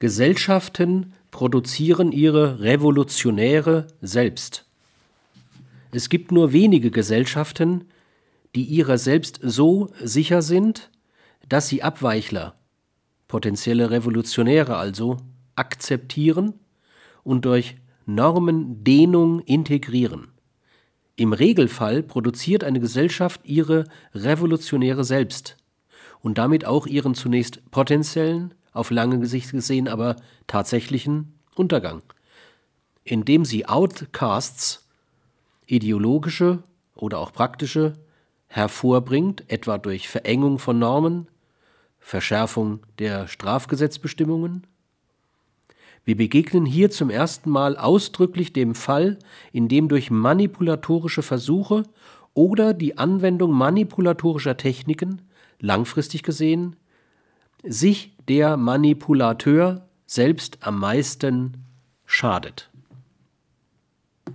Gesellschaften produzieren ihre Revolutionäre selbst. Es gibt nur wenige Gesellschaften, die ihrer selbst so sicher sind, dass sie Abweichler, potenzielle Revolutionäre also, akzeptieren und durch Normendehnung integrieren. Im Regelfall produziert eine Gesellschaft ihre Revolutionäre selbst und damit auch ihren zunächst potenziellen, auf lange Sicht gesehen aber tatsächlichen Untergang, indem sie Outcasts, ideologische oder auch praktische, hervorbringt, etwa durch Verengung von Normen, Verschärfung der Strafgesetzbestimmungen. Wir begegnen hier zum ersten Mal ausdrücklich dem Fall, in dem durch manipulatorische Versuche oder die Anwendung manipulatorischer Techniken, langfristig gesehen, sich der Manipulateur selbst am meisten schadet.